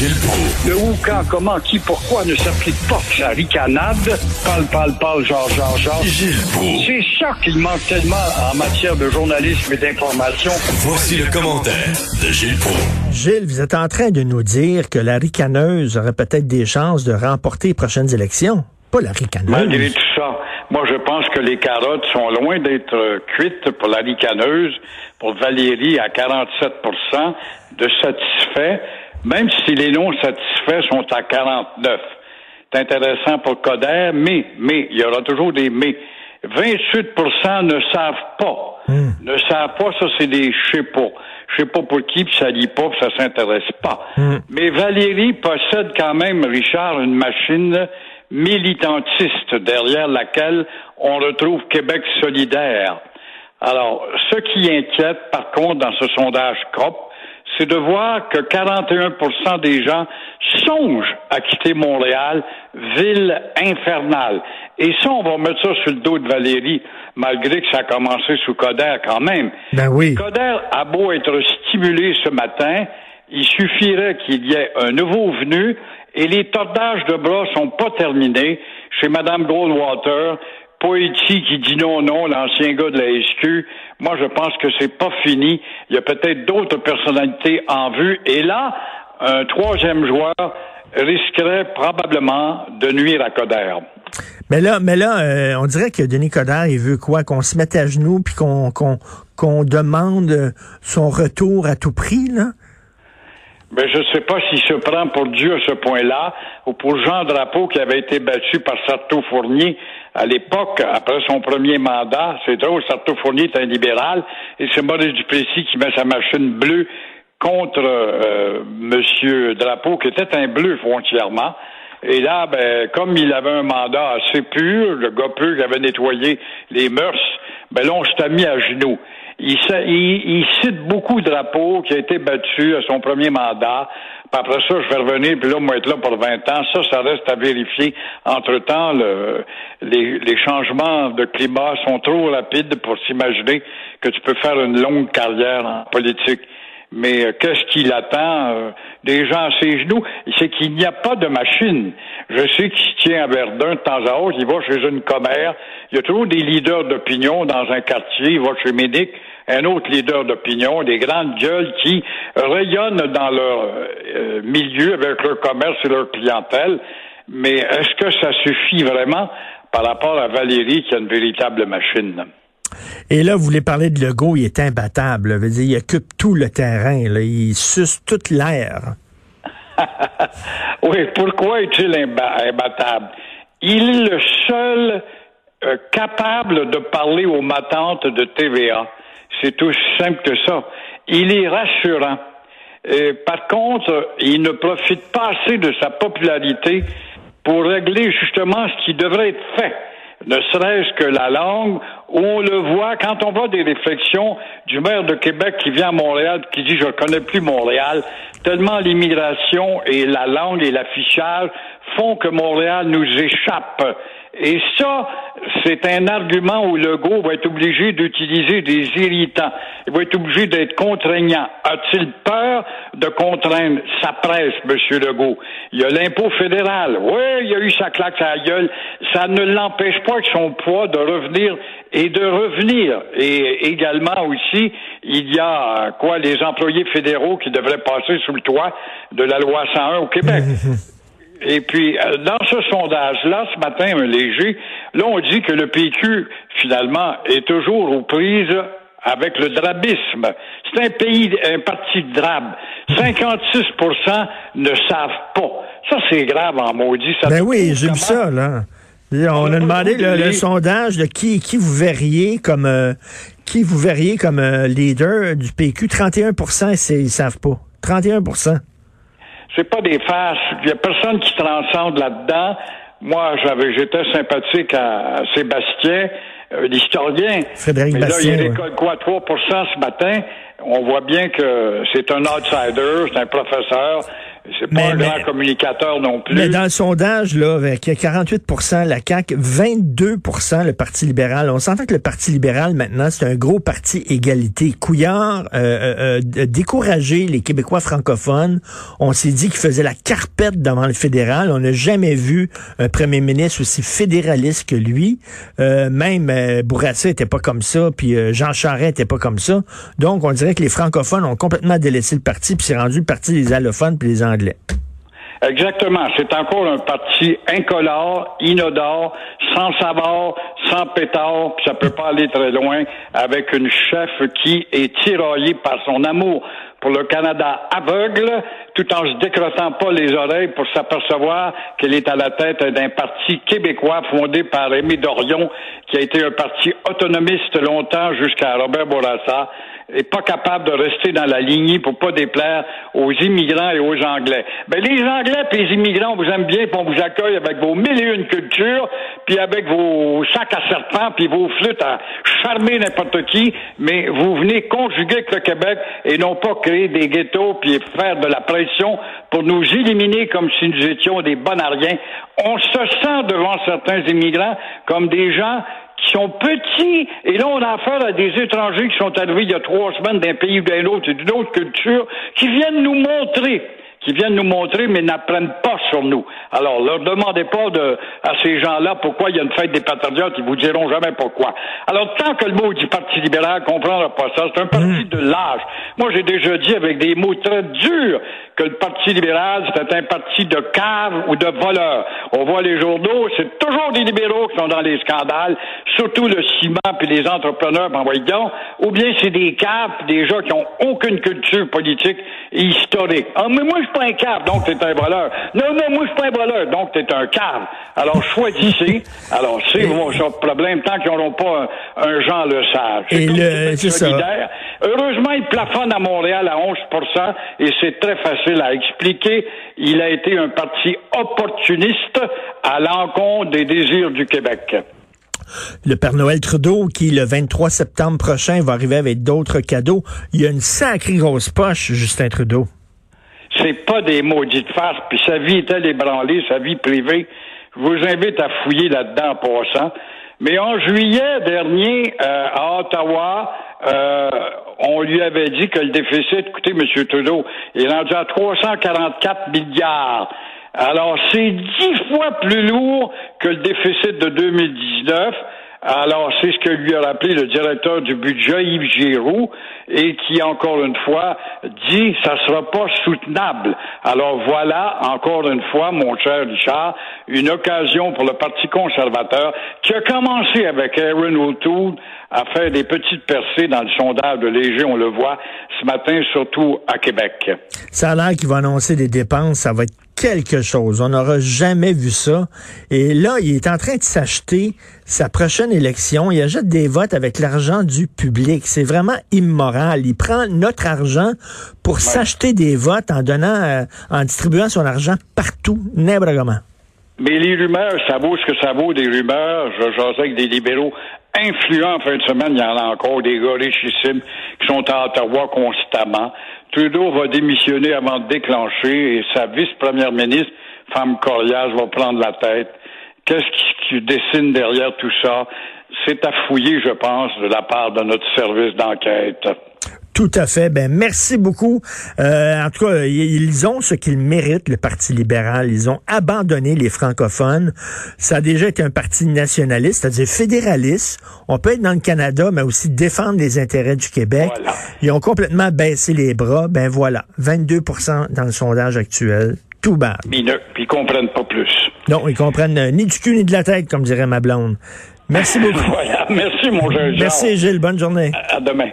Gilles Proulx. Le où, quand, comment, qui, pourquoi ne s'applique pas sa ricanade? Parle, parle, parle, genre, genre, genre. Gilles Proulx. C'est ça qu'il manque tellement en matière de journalisme et d'information. Voici le commentaire de Gilles Proulx. Gilles, vous êtes en train de nous dire que la ricaneuse aurait peut-être des chances de remporter les prochaines élections. Pas la Malgré ricaneuse. tout ça, moi je pense que les carottes sont loin d'être euh, cuites pour la ricaneuse, pour Valérie à 47% de satisfaits, même si les non satisfaits sont à 49. C'est intéressant pour Coder, mais, mais, il y aura toujours des mais. 28% ne savent pas. Ne savent pas, ça c'est des je sais pas. Je sais pas pour qui, puis ça lit pas, puis ça s'intéresse pas. Mais Valérie possède quand même, Richard, une machine militantiste derrière laquelle on retrouve Québec solidaire. Alors, ce qui inquiète, par contre, dans ce sondage COP, c'est de voir que 41 des gens songent à quitter Montréal, ville infernale. Et ça, on va mettre ça sur le dos de Valérie, malgré que ça a commencé sous Coder quand même. Ben oui. Coder a beau être stimulé ce matin, il suffirait qu'il y ait un nouveau venu et les tordages de bras sont pas terminés chez Mme Goldwater, Poitiers qui dit non, non, l'ancien gars de la SQ. Moi, je pense que c'est pas fini. Il y a peut-être d'autres personnalités en vue. Et là, un troisième joueur risquerait probablement de nuire à Coder. Mais là, mais là, euh, on dirait que Denis Coderre, il veut quoi? Qu'on se mette à genoux puis qu'on qu'on qu'on demande son retour à tout prix, là? Ben, je ne sais pas s'il se prend pour Dieu à ce point-là, ou pour Jean Drapeau qui avait été battu par Sarto Fournier à l'époque, après son premier mandat. C'est drôle, Sarto Fournier est un libéral, et c'est Maurice Duplessis qui met sa machine bleue contre euh, Monsieur Drapeau, qui était un bleu foncièrement. Et là, ben, comme il avait un mandat assez pur, le gars qui avait nettoyé les mœurs, ben là, on s'est mis à genoux. Il, il- il cite beaucoup de drapeaux qui a été battu à son premier mandat. Puis après ça, je vais revenir, puis là, moi, être là pour 20 ans. Ça, ça reste à vérifier. Entre-temps, le- les, les changements de climat sont trop rapides pour s'imaginer que tu peux faire une longue carrière en politique. Mais euh, qu'est-ce qu'il attend euh, des gens à ses genoux? C'est qu'il n'y a pas de machine. Je sais qu'il se tient à Verdun de temps à autre, il va chez une commère. Il y a toujours des leaders d'opinion dans un quartier. Il va chez Médic, un autre leader d'opinion, des grandes gueules qui rayonnent dans leur euh, milieu avec leur commerce et leur clientèle. Mais est-ce que ça suffit vraiment par rapport à Valérie qui a une véritable machine? Et là, vous voulez parler de Legault, il est imbattable. dire, il occupe tout le terrain, là. il suce toute l'air. Oui, pourquoi est-il imba- imbattable? Il est le seul euh, capable de parler aux matantes de TVA. C'est aussi simple que ça. Il est rassurant. Euh, par contre, il ne profite pas assez de sa popularité pour régler justement ce qui devrait être fait. Ne serait-ce que la langue, on le voit quand on voit des réflexions du maire de Québec qui vient à Montréal, qui dit je ne connais plus Montréal, tellement l'immigration et la langue et l'affichage font que Montréal nous échappe. Et ça, c'est un argument où Legault va être obligé d'utiliser des irritants. Il va être obligé d'être contraignant. A-t-il peur de contraindre sa presse, M. Legault? Il y a l'impôt fédéral. Oui, il y a eu sa claque la gueule. Ça ne l'empêche pas avec son poids de revenir et de revenir. Et également aussi, il y a quoi les employés fédéraux qui devraient passer sous le toit de la loi 101 au Québec. Et puis, euh, dans ce sondage-là, ce matin, un léger, là, on dit que le PQ, finalement, est toujours aux prises avec le drabisme. C'est un pays, un parti de drabe. 56% ne savent pas. Ça, c'est grave en maudit. Ça Ben oui, j'ai vu ça, là. On, On a demandé le, sondage de qui, qui vous verriez comme euh, qui vous verriez comme euh, leader du PQ. 31 c'est ils savent pas. 31 c'est pas des farces. Il y a personne qui transcende là-dedans. Moi, j'avais, j'étais sympathique à, à Sébastien, euh, l'historien. Frédéric Mais Bastien, là, il ouais. récolte quoi, 3% ce matin? On voit bien que c'est un outsider, c'est un professeur. C'est pas Mais- un mais- grand communicateur non plus. Mais dans le sondage, là, avec 48% la CAQ, 22% le Parti libéral. On s'entend que le Parti libéral, maintenant, c'est un gros parti égalité. Couillard euh, euh, euh, découragé les Québécois francophones. On s'est dit qu'il faisait la carpette devant le fédéral. On n'a jamais vu un premier ministre aussi fédéraliste que lui. Euh, même euh, Bourassa était pas comme ça, puis euh, Jean Charest était pas comme ça. Donc, on dirait que les francophones ont complètement délaissé le parti, puis c'est rendu le parti des allophones puis des Exactement. C'est encore un parti incolore, inodore, sans saveur, sans pétard, puis ça peut pas aller très loin avec une chef qui est tiraillée par son amour pour le Canada aveugle, tout en se décrotant pas les oreilles pour s'apercevoir qu'elle est à la tête d'un parti québécois fondé par Rémi Dorion, qui a été un parti autonomiste longtemps jusqu'à Robert Bourassa, et pas capable de rester dans la lignée pour pas déplaire aux immigrants et aux Anglais. Ben, les Anglais et les immigrants, on vous aime bien, puis on vous accueille avec vos mille et une cultures, puis avec vos sacs à serpents, puis vos flûtes à charmer n'importe qui, mais vous venez conjuguer avec le Québec et non pas créer des ghettos puis faire de la pression pour nous éliminer comme si nous étions des bonariens. On se sent devant certains immigrants comme des gens qui sont petits, et là, on a affaire à des étrangers qui sont arrivés il y a trois semaines d'un pays ou d'un autre et d'une autre culture, qui viennent nous montrer qui viennent nous montrer, mais n'apprennent pas sur nous. Alors, leur demandez pas de, à ces gens-là pourquoi il y a une fête des patriotes, ils vous diront jamais pourquoi. Alors, tant que le mot du Parti libéral comprendra pas ça, c'est un parti de l'âge. Moi, j'ai déjà dit avec des mots très durs que le Parti libéral, c'était un parti de caves ou de voleurs. On voit les journaux, c'est toujours des libéraux qui sont dans les scandales, surtout le ciment puis les entrepreneurs, ben voyons, ou bien c'est des caves, des gens qui ont aucune culture politique et historique. Ah, mais moi, je suis pas un cave, donc t'es un voleur. Non, non, moi, je suis pas un voleur, donc t'es un cave. Alors, choisissez. Alors, c'est votre problème tant qu'ils n'auront pas un, un Jean Le Sage. Et le- c'est ça. Heureusement, il plafonne à Montréal à 11% et c'est très facile à expliquer. Il a été un parti opportuniste à l'encontre des désirs du Québec. Le Père Noël Trudeau, qui le 23 septembre prochain va arriver avec d'autres cadeaux. Il y a une sacrée grosse poche, Justin Trudeau. C'est pas des maudites farces, puis sa vie est-elle ébranlée, sa vie privée. Je vous invite à fouiller là-dedans en passant. Mais en juillet dernier, euh, à Ottawa, euh, on lui avait dit que le déficit, écoutez, M. Trudeau, est rendu à 344 milliards. Alors, c'est dix fois plus lourd que le déficit de 2019. Alors, c'est ce que lui a rappelé le directeur du budget, Yves Giroux, et qui, encore une fois, dit ça sera pas soutenable. Alors voilà, encore une fois, mon cher Richard, une occasion pour le Parti conservateur qui a commencé avec Aaron O'Toole à faire des petites percées dans le sondage de Léger, on le voit ce matin, surtout à Québec. Ça a qu'il va annoncer des dépenses, ça va être quelque chose. On n'aura jamais vu ça. Et là, il est en train de s'acheter sa prochaine élection. Il achète des votes avec l'argent du public. C'est vraiment immoral. Il prend notre argent pour s'acheter des votes en donnant, euh, en distribuant son argent partout, n'importe comment. Mais les rumeurs, ça vaut ce que ça vaut des rumeurs. Je jasais avec des libéraux influents en fin de semaine. Il y en a encore des gars richissimes qui sont à Ottawa constamment. Trudeau va démissionner avant de déclencher et sa vice-première ministre, femme coriace, va prendre la tête. Qu'est-ce qui, qui dessine derrière tout ça? C'est à fouiller, je pense, de la part de notre service d'enquête. Tout à fait. Ben merci beaucoup. Euh, en tout cas, ils ont ce qu'ils méritent, le Parti libéral. Ils ont abandonné les francophones. Ça a déjà été un parti nationaliste, c'est-à-dire fédéraliste. On peut être dans le Canada, mais aussi défendre les intérêts du Québec. Voilà. Ils ont complètement baissé les bras. Ben voilà, 22% dans le sondage actuel. Tout bas. Puis, ils comprennent pas plus. Non, ils comprennent euh, ni du cul ni de la tête, comme dirait ma blonde. Merci beaucoup. Voilà. Merci, mon jeune Jean. Merci, Gilles. Bonne journée. À demain.